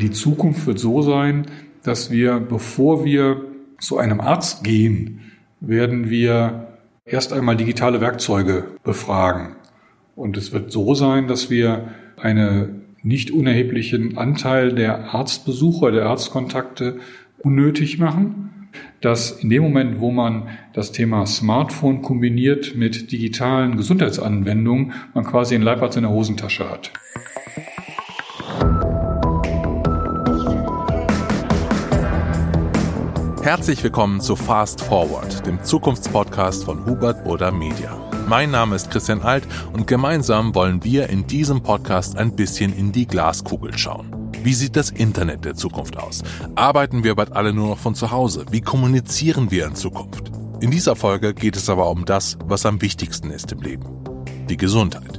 Die Zukunft wird so sein, dass wir, bevor wir zu einem Arzt gehen, werden wir erst einmal digitale Werkzeuge befragen. Und es wird so sein, dass wir einen nicht unerheblichen Anteil der Arztbesucher, der Arztkontakte unnötig machen, dass in dem Moment, wo man das Thema Smartphone kombiniert mit digitalen Gesundheitsanwendungen, man quasi einen Leibarzt in der Hosentasche hat. Herzlich willkommen zu Fast Forward, dem Zukunftspodcast von Hubert Burda Media. Mein Name ist Christian Alt und gemeinsam wollen wir in diesem Podcast ein bisschen in die Glaskugel schauen. Wie sieht das Internet der Zukunft aus? Arbeiten wir bald alle nur noch von zu Hause? Wie kommunizieren wir in Zukunft? In dieser Folge geht es aber um das, was am wichtigsten ist im Leben. Die Gesundheit.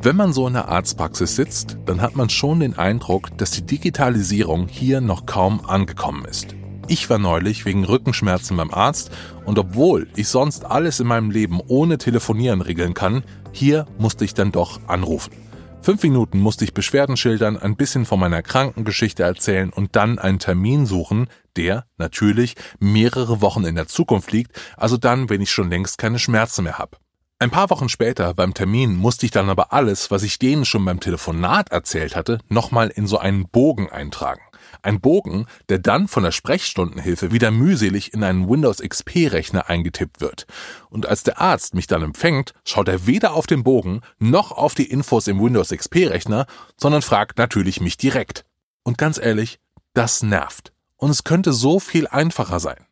Wenn man so in der Arztpraxis sitzt, dann hat man schon den Eindruck, dass die Digitalisierung hier noch kaum angekommen ist. Ich war neulich wegen Rückenschmerzen beim Arzt und obwohl ich sonst alles in meinem Leben ohne Telefonieren regeln kann, hier musste ich dann doch anrufen. Fünf Minuten musste ich Beschwerden schildern, ein bisschen von meiner Krankengeschichte erzählen und dann einen Termin suchen, der natürlich mehrere Wochen in der Zukunft liegt, also dann, wenn ich schon längst keine Schmerzen mehr habe. Ein paar Wochen später beim Termin musste ich dann aber alles, was ich denen schon beim Telefonat erzählt hatte, nochmal in so einen Bogen eintragen. Ein Bogen, der dann von der Sprechstundenhilfe wieder mühselig in einen Windows XP-Rechner eingetippt wird. Und als der Arzt mich dann empfängt, schaut er weder auf den Bogen noch auf die Infos im Windows XP-Rechner, sondern fragt natürlich mich direkt. Und ganz ehrlich, das nervt. Und es könnte so viel einfacher sein.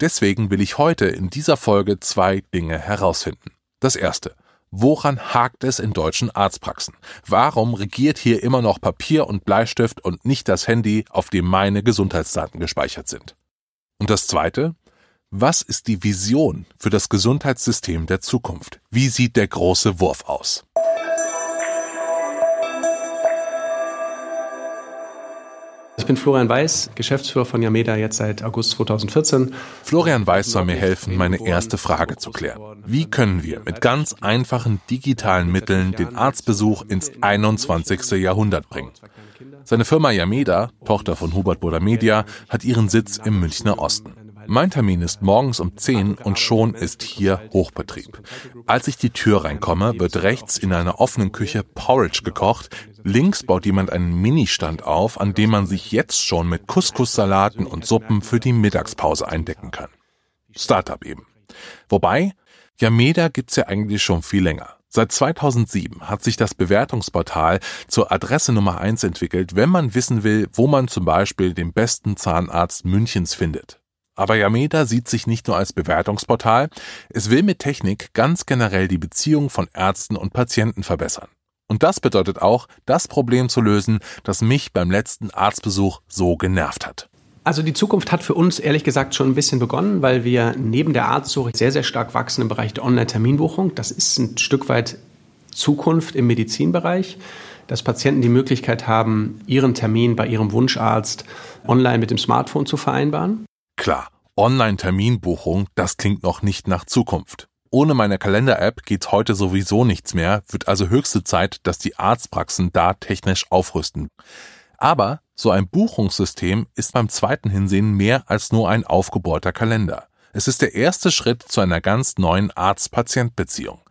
Deswegen will ich heute in dieser Folge zwei Dinge herausfinden. Das erste. Woran hakt es in deutschen Arztpraxen? Warum regiert hier immer noch Papier und Bleistift und nicht das Handy, auf dem meine Gesundheitsdaten gespeichert sind? Und das Zweite, was ist die Vision für das Gesundheitssystem der Zukunft? Wie sieht der große Wurf aus? Ich bin Florian Weiß, Geschäftsführer von Yameda jetzt seit August 2014. Florian Weiß soll mir helfen, meine erste Frage zu klären. Wie können wir mit ganz einfachen digitalen Mitteln den Arztbesuch ins 21. Jahrhundert bringen? Seine Firma Yameda, Tochter von Hubert Boder Media, hat ihren Sitz im Münchner Osten. Mein Termin ist morgens um 10 und schon ist hier Hochbetrieb. Als ich die Tür reinkomme, wird rechts in einer offenen Küche Porridge gekocht. Links baut jemand einen Ministand auf, an dem man sich jetzt schon mit Couscous-Salaten und Suppen für die Mittagspause eindecken kann. Startup eben. Wobei, Yameda gibt's ja eigentlich schon viel länger. Seit 2007 hat sich das Bewertungsportal zur Adresse Nummer 1 entwickelt, wenn man wissen will, wo man zum Beispiel den besten Zahnarzt Münchens findet. Aber Yameda sieht sich nicht nur als Bewertungsportal, es will mit Technik ganz generell die Beziehung von Ärzten und Patienten verbessern. Und das bedeutet auch, das Problem zu lösen, das mich beim letzten Arztbesuch so genervt hat. Also die Zukunft hat für uns ehrlich gesagt schon ein bisschen begonnen, weil wir neben der Arztsuche sehr, sehr stark wachsen im Bereich der Online-Terminbuchung. Das ist ein Stück weit Zukunft im Medizinbereich, dass Patienten die Möglichkeit haben, ihren Termin bei ihrem Wunscharzt online mit dem Smartphone zu vereinbaren. Klar, Online-Terminbuchung, das klingt noch nicht nach Zukunft. Ohne meine Kalender-App geht heute sowieso nichts mehr, wird also höchste Zeit, dass die Arztpraxen da technisch aufrüsten. Aber so ein Buchungssystem ist beim zweiten Hinsehen mehr als nur ein aufgebohrter Kalender. Es ist der erste Schritt zu einer ganz neuen Arzt-Patient-Beziehung.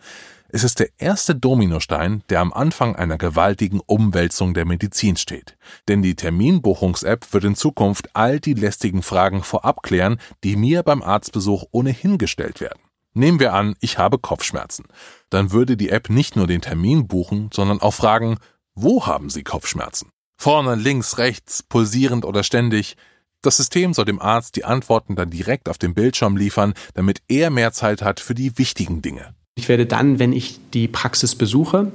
Es ist der erste Dominostein, der am Anfang einer gewaltigen Umwälzung der Medizin steht. Denn die Terminbuchungs-App wird in Zukunft all die lästigen Fragen vorab klären, die mir beim Arztbesuch ohnehin gestellt werden. Nehmen wir an, ich habe Kopfschmerzen. Dann würde die App nicht nur den Termin buchen, sondern auch fragen, wo haben Sie Kopfschmerzen? Vorne, links, rechts, pulsierend oder ständig. Das System soll dem Arzt die Antworten dann direkt auf dem Bildschirm liefern, damit er mehr Zeit hat für die wichtigen Dinge. Ich werde dann, wenn ich die Praxis besuche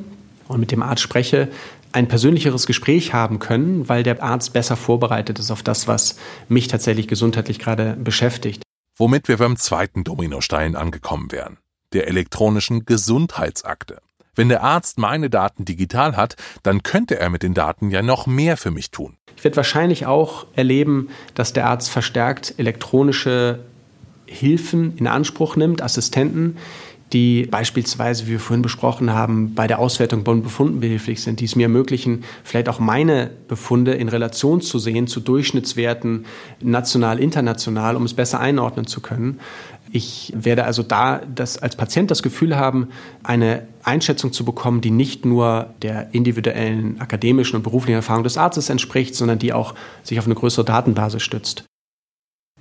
und mit dem Arzt spreche, ein persönlicheres Gespräch haben können, weil der Arzt besser vorbereitet ist auf das, was mich tatsächlich gesundheitlich gerade beschäftigt. Womit wir beim zweiten Dominostein angekommen wären, der elektronischen Gesundheitsakte. Wenn der Arzt meine Daten digital hat, dann könnte er mit den Daten ja noch mehr für mich tun. Ich werde wahrscheinlich auch erleben, dass der Arzt verstärkt elektronische Hilfen in Anspruch nimmt, Assistenten, die beispielsweise, wie wir vorhin besprochen haben, bei der Auswertung von Befunden behilflich sind, die es mir ermöglichen, vielleicht auch meine Befunde in Relation zu sehen zu Durchschnittswerten national, international, um es besser einordnen zu können. Ich werde also da das als Patient das Gefühl haben, eine Einschätzung zu bekommen, die nicht nur der individuellen akademischen und beruflichen Erfahrung des Arztes entspricht, sondern die auch sich auf eine größere Datenbasis stützt.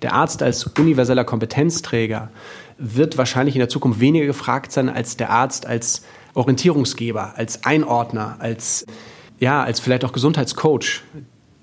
Der Arzt als universeller Kompetenzträger wird wahrscheinlich in der Zukunft weniger gefragt sein als der Arzt als Orientierungsgeber, als Einordner, als ja, als vielleicht auch Gesundheitscoach,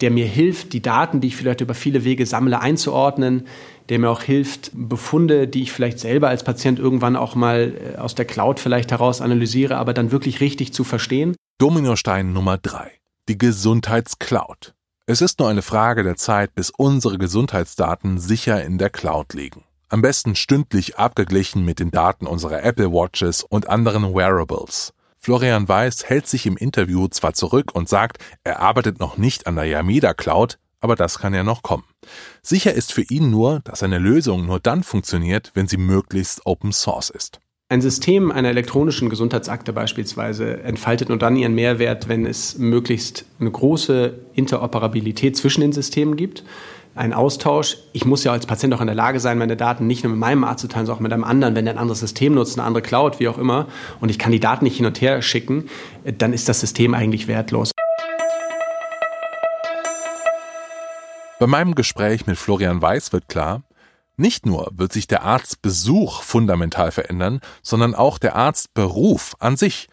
der mir hilft, die Daten, die ich vielleicht über viele Wege sammle, einzuordnen, der mir auch hilft, Befunde, die ich vielleicht selber als Patient irgendwann auch mal äh, aus der Cloud vielleicht heraus analysiere, aber dann wirklich richtig zu verstehen. Dominostein Nummer drei: Die Gesundheitscloud. Es ist nur eine Frage der Zeit, bis unsere Gesundheitsdaten sicher in der Cloud liegen. Am besten stündlich abgeglichen mit den Daten unserer Apple Watches und anderen Wearables. Florian Weiß hält sich im Interview zwar zurück und sagt, er arbeitet noch nicht an der Yameda Cloud, aber das kann ja noch kommen. Sicher ist für ihn nur, dass eine Lösung nur dann funktioniert, wenn sie möglichst Open Source ist. Ein System einer elektronischen Gesundheitsakte beispielsweise entfaltet nur dann ihren Mehrwert, wenn es möglichst eine große Interoperabilität zwischen den Systemen gibt. Ein Austausch. Ich muss ja als Patient auch in der Lage sein, meine Daten nicht nur mit meinem Arzt zu teilen, sondern auch mit einem anderen. Wenn er ein anderes System nutzt, eine andere Cloud, wie auch immer, und ich kann die Daten nicht hin und her schicken, dann ist das System eigentlich wertlos. Bei meinem Gespräch mit Florian Weiß wird klar, nicht nur wird sich der Arztbesuch fundamental verändern, sondern auch der Arztberuf an sich.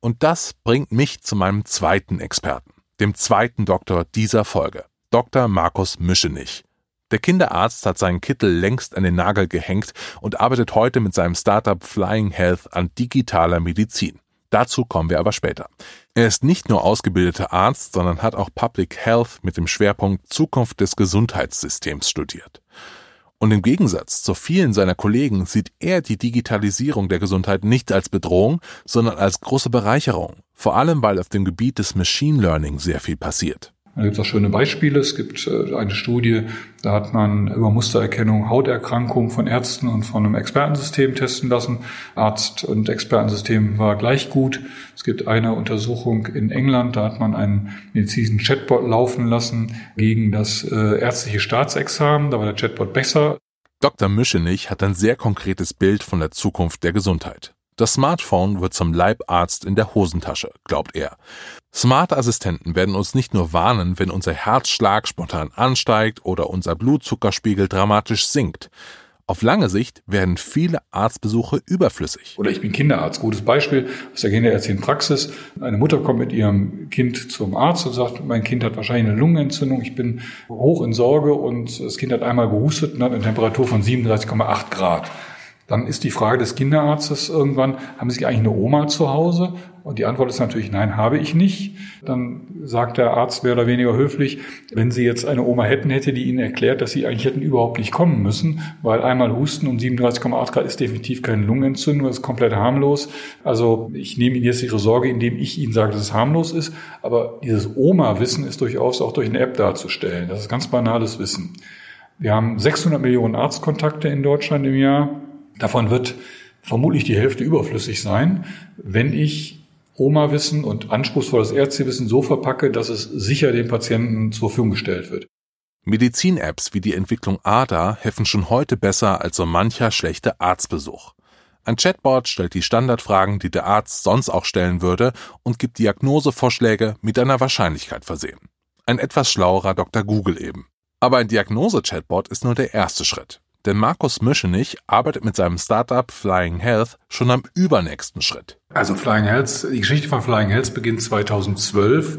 Und das bringt mich zu meinem zweiten Experten, dem zweiten Doktor dieser Folge, Dr. Markus Mischenich. Der Kinderarzt hat seinen Kittel längst an den Nagel gehängt und arbeitet heute mit seinem Startup Flying Health an digitaler Medizin. Dazu kommen wir aber später. Er ist nicht nur ausgebildeter Arzt, sondern hat auch Public Health mit dem Schwerpunkt Zukunft des Gesundheitssystems studiert. Und im Gegensatz zu vielen seiner Kollegen sieht er die Digitalisierung der Gesundheit nicht als Bedrohung, sondern als große Bereicherung, vor allem weil auf dem Gebiet des Machine Learning sehr viel passiert. Da gibt es auch schöne Beispiele. Es gibt äh, eine Studie, da hat man über Mustererkennung Hauterkrankungen von Ärzten und von einem Expertensystem testen lassen. Arzt- und Expertensystem war gleich gut. Es gibt eine Untersuchung in England, da hat man einen medizinischen Chatbot laufen lassen gegen das äh, ärztliche Staatsexamen. Da war der Chatbot besser. Dr. Mischenich hat ein sehr konkretes Bild von der Zukunft der Gesundheit. Das Smartphone wird zum Leibarzt in der Hosentasche, glaubt er. Smarte Assistenten werden uns nicht nur warnen, wenn unser Herzschlag spontan ansteigt oder unser Blutzuckerspiegel dramatisch sinkt. Auf lange Sicht werden viele Arztbesuche überflüssig. Oder ich bin Kinderarzt. Gutes Beispiel aus der kinderärztlichen Praxis. Eine Mutter kommt mit ihrem Kind zum Arzt und sagt, mein Kind hat wahrscheinlich eine Lungenentzündung. Ich bin hoch in Sorge und das Kind hat einmal gehustet und hat eine Temperatur von 37,8 Grad. Dann ist die Frage des Kinderarztes irgendwann, haben Sie eigentlich eine Oma zu Hause? Und die Antwort ist natürlich, nein, habe ich nicht. Dann sagt der Arzt mehr oder weniger höflich, wenn Sie jetzt eine Oma hätten, hätte die Ihnen erklärt, dass Sie eigentlich hätten überhaupt nicht kommen müssen, weil einmal Husten und 37,8 Grad ist definitiv keine Lungenentzündung, das ist komplett harmlos. Also ich nehme Ihnen jetzt Ihre Sorge, indem ich Ihnen sage, dass es harmlos ist. Aber dieses Oma-Wissen ist durchaus auch durch eine App darzustellen. Das ist ganz banales Wissen. Wir haben 600 Millionen Arztkontakte in Deutschland im Jahr. Davon wird vermutlich die Hälfte überflüssig sein, wenn ich Oma-Wissen und anspruchsvolles Ärztewissen so verpacke, dass es sicher dem Patienten zur Verfügung gestellt wird. Medizin-Apps wie die Entwicklung ADA helfen schon heute besser als so mancher schlechte Arztbesuch. Ein Chatbot stellt die Standardfragen, die der Arzt sonst auch stellen würde, und gibt Diagnosevorschläge mit einer Wahrscheinlichkeit versehen. Ein etwas schlauerer Dr. Google eben. Aber ein Diagnose-Chatbot ist nur der erste Schritt. Denn Markus Mischenich arbeitet mit seinem Startup Flying Health schon am übernächsten Schritt. Also Flying Health, die Geschichte von Flying Health beginnt 2012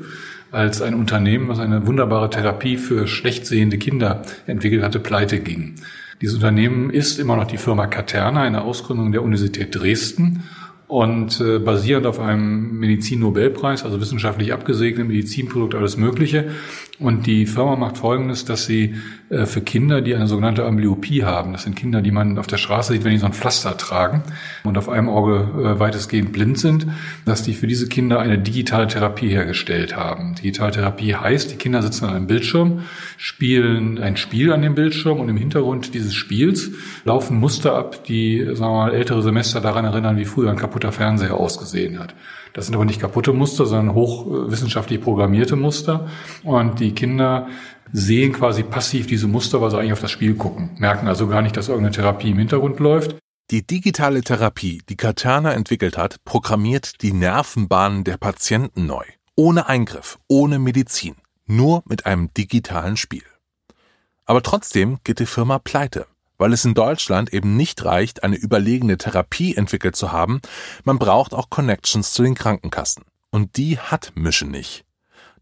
als ein Unternehmen, was eine wunderbare Therapie für schlecht sehende Kinder entwickelt hatte, pleite ging. Dieses Unternehmen ist immer noch die Firma Caterna, eine Ausgründung der Universität Dresden und äh, basierend auf einem Medizinnobelpreis, also wissenschaftlich abgesegnet, Medizinprodukt, alles Mögliche. Und die Firma macht Folgendes, dass sie äh, für Kinder, die eine sogenannte Amblyopie haben, das sind Kinder, die man auf der Straße sieht, wenn die so ein Pflaster tragen und auf einem Auge äh, weitestgehend blind sind, dass die für diese Kinder eine digitale Therapie hergestellt haben. Digitale Therapie heißt, die Kinder sitzen an einem Bildschirm, spielen ein Spiel an dem Bildschirm und im Hintergrund dieses Spiels laufen Muster ab, die, sagen wir mal, ältere Semester daran erinnern, wie früher ein kaputter Fernseher ausgesehen hat. Das sind aber nicht kaputte Muster, sondern hochwissenschaftlich programmierte Muster. Und die Kinder sehen quasi passiv diese Muster, weil sie eigentlich auf das Spiel gucken, merken also gar nicht, dass irgendeine Therapie im Hintergrund läuft. Die digitale Therapie, die Katerna entwickelt hat, programmiert die Nervenbahnen der Patienten neu. Ohne Eingriff, ohne Medizin, nur mit einem digitalen Spiel. Aber trotzdem geht die Firma pleite weil es in Deutschland eben nicht reicht, eine überlegene Therapie entwickelt zu haben, man braucht auch Connections zu den Krankenkassen. Und die hat Mission nicht.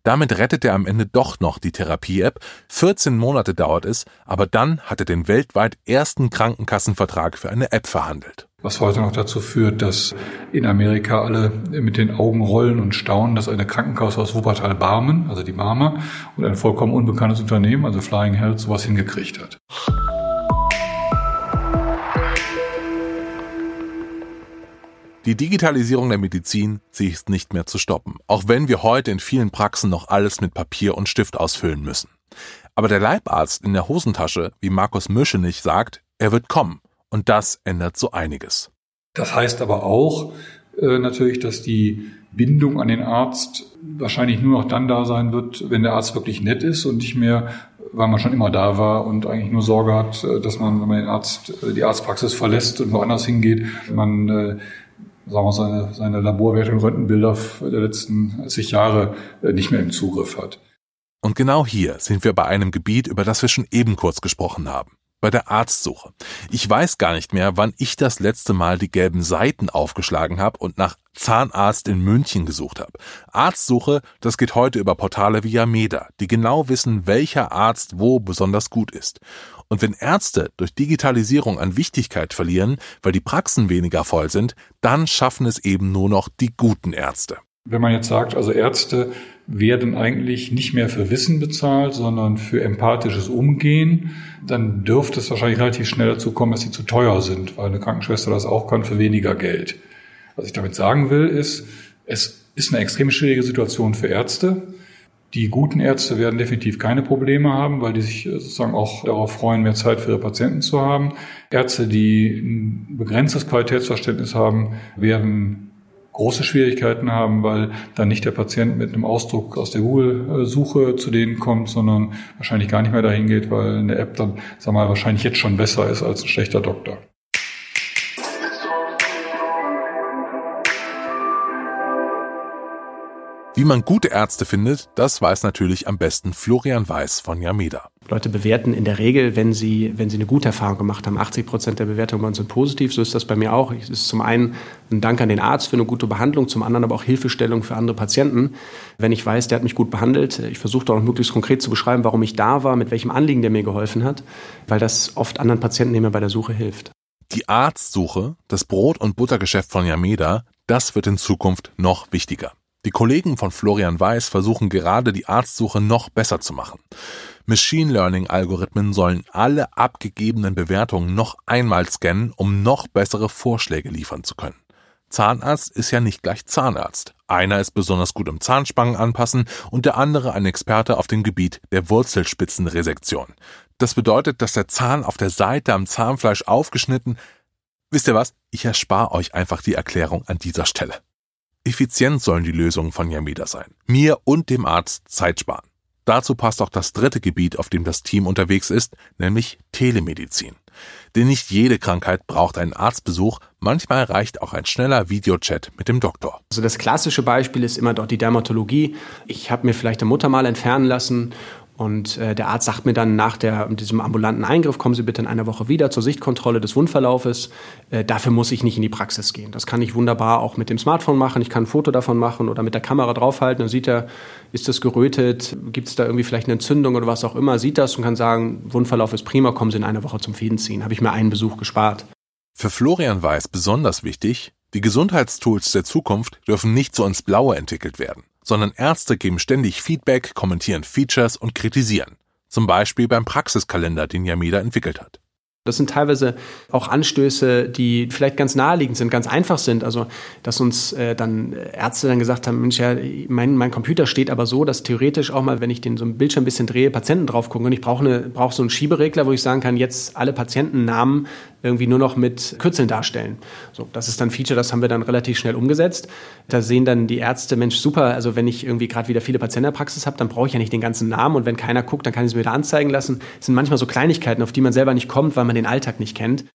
Damit rettet er am Ende doch noch die Therapie-App. 14 Monate dauert es, aber dann hat er den weltweit ersten Krankenkassenvertrag für eine App verhandelt. Was heute noch dazu führt, dass in Amerika alle mit den Augen rollen und staunen, dass eine Krankenkasse aus Wuppertal Barmen, also die Barmer, und ein vollkommen unbekanntes Unternehmen, also Flying Health, sowas hingekriegt hat. Die Digitalisierung der Medizin, sie ist nicht mehr zu stoppen, auch wenn wir heute in vielen Praxen noch alles mit Papier und Stift ausfüllen müssen. Aber der Leibarzt in der Hosentasche, wie Markus Müschenich sagt, er wird kommen. Und das ändert so einiges. Das heißt aber auch äh, natürlich, dass die Bindung an den Arzt wahrscheinlich nur noch dann da sein wird, wenn der Arzt wirklich nett ist und nicht mehr, weil man schon immer da war und eigentlich nur Sorge hat, äh, dass man, wenn man den Arzt, äh, die Arztpraxis verlässt und woanders hingeht, man äh, sagen wir, seine, seine Laborwerte und Röntgenbilder der letzten zig Jahre äh, nicht mehr im Zugriff hat. Und genau hier sind wir bei einem Gebiet, über das wir schon eben kurz gesprochen haben. Bei der Arztsuche. Ich weiß gar nicht mehr, wann ich das letzte Mal die gelben Seiten aufgeschlagen habe und nach Zahnarzt in München gesucht habe. Arztsuche, das geht heute über Portale wie Yameda, die genau wissen, welcher Arzt wo besonders gut ist. Und wenn Ärzte durch Digitalisierung an Wichtigkeit verlieren, weil die Praxen weniger voll sind, dann schaffen es eben nur noch die guten Ärzte. Wenn man jetzt sagt, also Ärzte werden eigentlich nicht mehr für Wissen bezahlt, sondern für empathisches Umgehen, dann dürfte es wahrscheinlich relativ schnell dazu kommen, dass sie zu teuer sind, weil eine Krankenschwester das auch kann für weniger Geld. Was ich damit sagen will, ist, es ist eine extrem schwierige Situation für Ärzte. Die guten Ärzte werden definitiv keine Probleme haben, weil die sich äh, sozusagen auch darauf freuen, mehr Zeit für ihre Patienten zu haben. Ärzte, die ein begrenztes Qualitätsverständnis haben, werden große Schwierigkeiten haben, weil dann nicht der Patient mit einem Ausdruck aus der Google-Suche zu denen kommt, sondern wahrscheinlich gar nicht mehr dahin geht, weil eine App dann, sag mal, wahrscheinlich jetzt schon besser ist als ein schlechter Doktor. Wie man gute Ärzte findet, das weiß natürlich am besten Florian Weiß von Yameda. Leute bewerten in der Regel, wenn sie, wenn sie eine gute Erfahrung gemacht haben. 80 Prozent der Bewertungen bei uns sind positiv. So ist das bei mir auch. Es ist zum einen ein Dank an den Arzt für eine gute Behandlung, zum anderen aber auch Hilfestellung für andere Patienten. Wenn ich weiß, der hat mich gut behandelt, ich versuche auch möglichst konkret zu beschreiben, warum ich da war, mit welchem Anliegen der mir geholfen hat, weil das oft anderen Patienten immer bei der Suche hilft. Die Arztsuche, das Brot- und Buttergeschäft von Yameda, das wird in Zukunft noch wichtiger. Die Kollegen von Florian Weiß versuchen gerade die Arztsuche noch besser zu machen. Machine Learning Algorithmen sollen alle abgegebenen Bewertungen noch einmal scannen, um noch bessere Vorschläge liefern zu können. Zahnarzt ist ja nicht gleich Zahnarzt. Einer ist besonders gut im Zahnspangen anpassen und der andere ein Experte auf dem Gebiet der Wurzelspitzenresektion. Das bedeutet, dass der Zahn auf der Seite am Zahnfleisch aufgeschnitten. Wisst ihr was? Ich erspare euch einfach die Erklärung an dieser Stelle. Effizient sollen die Lösungen von Yameda sein. Mir und dem Arzt Zeit sparen. Dazu passt auch das dritte Gebiet, auf dem das Team unterwegs ist, nämlich Telemedizin. Denn nicht jede Krankheit braucht einen Arztbesuch, manchmal reicht auch ein schneller Videochat mit dem Doktor. Also das klassische Beispiel ist immer dort die Dermatologie. Ich habe mir vielleicht eine Mutter mal entfernen lassen und äh, der Arzt sagt mir dann nach der, diesem ambulanten Eingriff, kommen Sie bitte in einer Woche wieder zur Sichtkontrolle des Wundverlaufes. Äh, dafür muss ich nicht in die Praxis gehen. Das kann ich wunderbar auch mit dem Smartphone machen. Ich kann ein Foto davon machen oder mit der Kamera draufhalten. Dann sieht er, ist das gerötet, gibt es da irgendwie vielleicht eine Entzündung oder was auch immer. Sieht das und kann sagen, Wundverlauf ist prima, kommen Sie in einer Woche zum Fädenziehen. Habe ich mir einen Besuch gespart. Für Florian Weiß besonders wichtig, die Gesundheitstools der Zukunft dürfen nicht so ins Blaue entwickelt werden sondern Ärzte geben ständig Feedback, kommentieren Features und kritisieren. Zum Beispiel beim Praxiskalender, den Yameda entwickelt hat. Das sind teilweise auch Anstöße, die vielleicht ganz naheliegend sind, ganz einfach sind. Also, dass uns äh, dann Ärzte dann gesagt haben, Mensch, ja, mein, mein Computer steht aber so, dass theoretisch auch mal, wenn ich den so ein Bildschirm ein bisschen drehe, Patienten drauf gucken. Und ich brauche eine, brauche so einen Schieberegler, wo ich sagen kann, jetzt alle Patientennamen irgendwie nur noch mit Kürzeln darstellen. So, das ist dann ein Feature, das haben wir dann relativ schnell umgesetzt. Da sehen dann die Ärzte, Mensch, super, also wenn ich irgendwie gerade wieder viele Patienten in der Praxis habe, dann brauche ich ja nicht den ganzen Namen und wenn keiner guckt, dann kann ich es mir wieder anzeigen lassen. Das sind manchmal so Kleinigkeiten, auf die man selber nicht kommt, weil man den Alltag nicht kennt.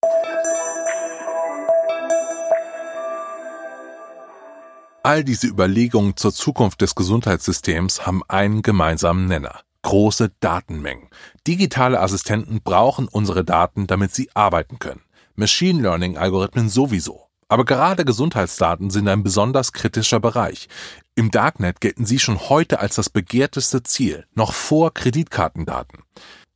All diese Überlegungen zur Zukunft des Gesundheitssystems haben einen gemeinsamen Nenner große Datenmengen. Digitale Assistenten brauchen unsere Daten, damit sie arbeiten können. Machine Learning Algorithmen sowieso. Aber gerade Gesundheitsdaten sind ein besonders kritischer Bereich. Im Darknet gelten sie schon heute als das begehrteste Ziel, noch vor Kreditkartendaten.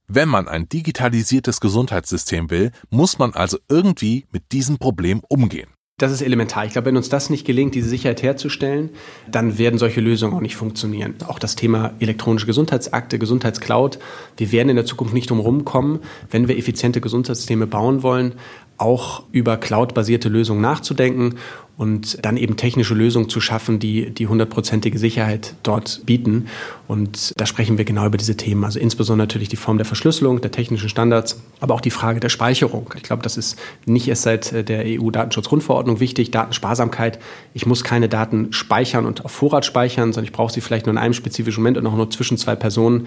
Wenn man ein digitalisiertes Gesundheitssystem will, muss man also irgendwie mit diesem Problem umgehen. Das ist elementar. Ich glaube, wenn uns das nicht gelingt, diese Sicherheit herzustellen, dann werden solche Lösungen auch nicht funktionieren. Auch das Thema elektronische Gesundheitsakte, Gesundheitscloud. Wir werden in der Zukunft nicht drum rumkommen, wenn wir effiziente Gesundheitssysteme bauen wollen, auch über cloud-basierte Lösungen nachzudenken und dann eben technische Lösungen zu schaffen, die die hundertprozentige Sicherheit dort bieten. Und da sprechen wir genau über diese Themen. Also insbesondere natürlich die Form der Verschlüsselung, der technischen Standards, aber auch die Frage der Speicherung. Ich glaube, das ist nicht erst seit äh, der EU-Datenschutzgrundverordnung wichtig. Datensparsamkeit. Ich muss keine Daten speichern und auf Vorrat speichern, sondern ich brauche sie vielleicht nur in einem spezifischen Moment und auch nur zwischen zwei Personen.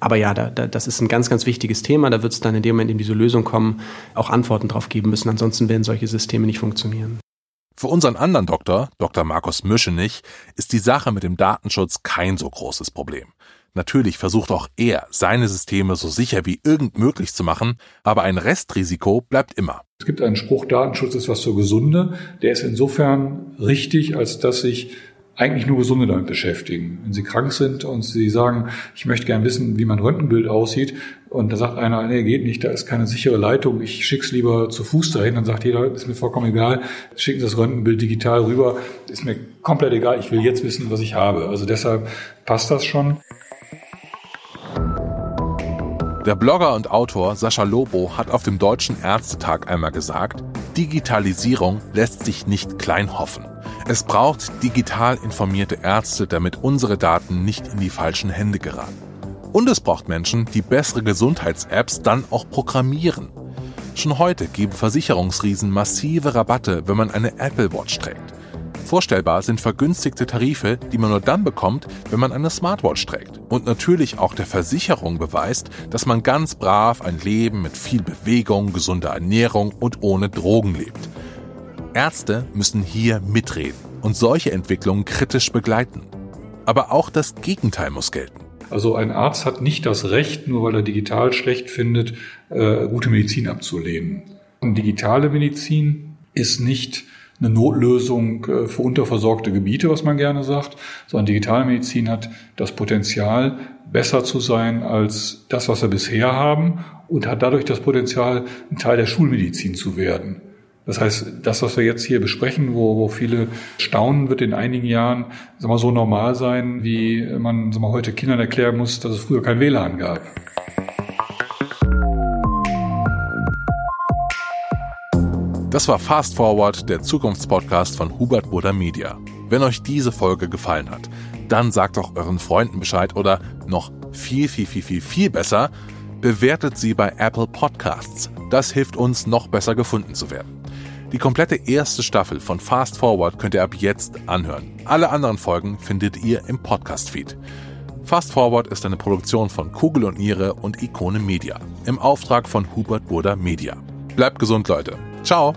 Aber ja, da, da, das ist ein ganz, ganz wichtiges Thema. Da wird es dann in dem Moment, in diese Lösung kommen, auch Antworten drauf geben müssen. Ansonsten werden solche Systeme nicht funktionieren. Für unseren anderen Doktor, Dr. Markus Müschenich, ist die Sache mit dem Datenschutz kein so großes Problem. Natürlich versucht auch er, seine Systeme so sicher wie irgend möglich zu machen, aber ein Restrisiko bleibt immer. Es gibt einen Spruch, Datenschutz ist was für Gesunde. Der ist insofern richtig, als dass sich eigentlich nur Gesunde damit beschäftigen. Wenn sie krank sind und sie sagen, ich möchte gern wissen, wie mein Röntgenbild aussieht, und da sagt einer, nee, geht nicht, da ist keine sichere Leitung, ich schick's lieber zu Fuß dahin, dann sagt jeder, ist mir vollkommen egal, schicken Sie das Röntgenbild digital rüber, ist mir komplett egal, ich will jetzt wissen, was ich habe. Also deshalb passt das schon. Der Blogger und Autor Sascha Lobo hat auf dem Deutschen Ärztetag einmal gesagt, Digitalisierung lässt sich nicht klein hoffen. Es braucht digital informierte Ärzte, damit unsere Daten nicht in die falschen Hände geraten. Und es braucht Menschen, die bessere Gesundheits-Apps dann auch programmieren. Schon heute geben Versicherungsriesen massive Rabatte, wenn man eine Apple Watch trägt. Vorstellbar sind vergünstigte Tarife, die man nur dann bekommt, wenn man eine Smartwatch trägt. Und natürlich auch der Versicherung beweist, dass man ganz brav ein Leben mit viel Bewegung, gesunder Ernährung und ohne Drogen lebt. Ärzte müssen hier mitreden und solche Entwicklungen kritisch begleiten. Aber auch das Gegenteil muss gelten. Also ein Arzt hat nicht das Recht, nur weil er digital schlecht findet, äh, gute Medizin abzulehnen. Und digitale Medizin ist nicht eine Notlösung äh, für unterversorgte Gebiete, was man gerne sagt, sondern digitale Medizin hat das Potenzial, besser zu sein als das, was wir bisher haben und hat dadurch das Potenzial, ein Teil der Schulmedizin zu werden. Das heißt, das, was wir jetzt hier besprechen, wo, wo viele staunen, wird in einigen Jahren sag mal, so normal sein, wie man sag mal, heute Kindern erklären muss, dass es früher kein WLAN gab. Das war Fast Forward, der Zukunftspodcast von Hubert Burda Media. Wenn euch diese Folge gefallen hat, dann sagt doch euren Freunden Bescheid oder noch viel, viel, viel, viel, viel besser, bewertet sie bei Apple Podcasts. Das hilft uns, noch besser gefunden zu werden. Die komplette erste Staffel von Fast Forward könnt ihr ab jetzt anhören. Alle anderen Folgen findet ihr im Podcast-Feed. Fast Forward ist eine Produktion von Kugel und Niere und Ikone Media im Auftrag von Hubert Burda Media. Bleibt gesund, Leute. Ciao!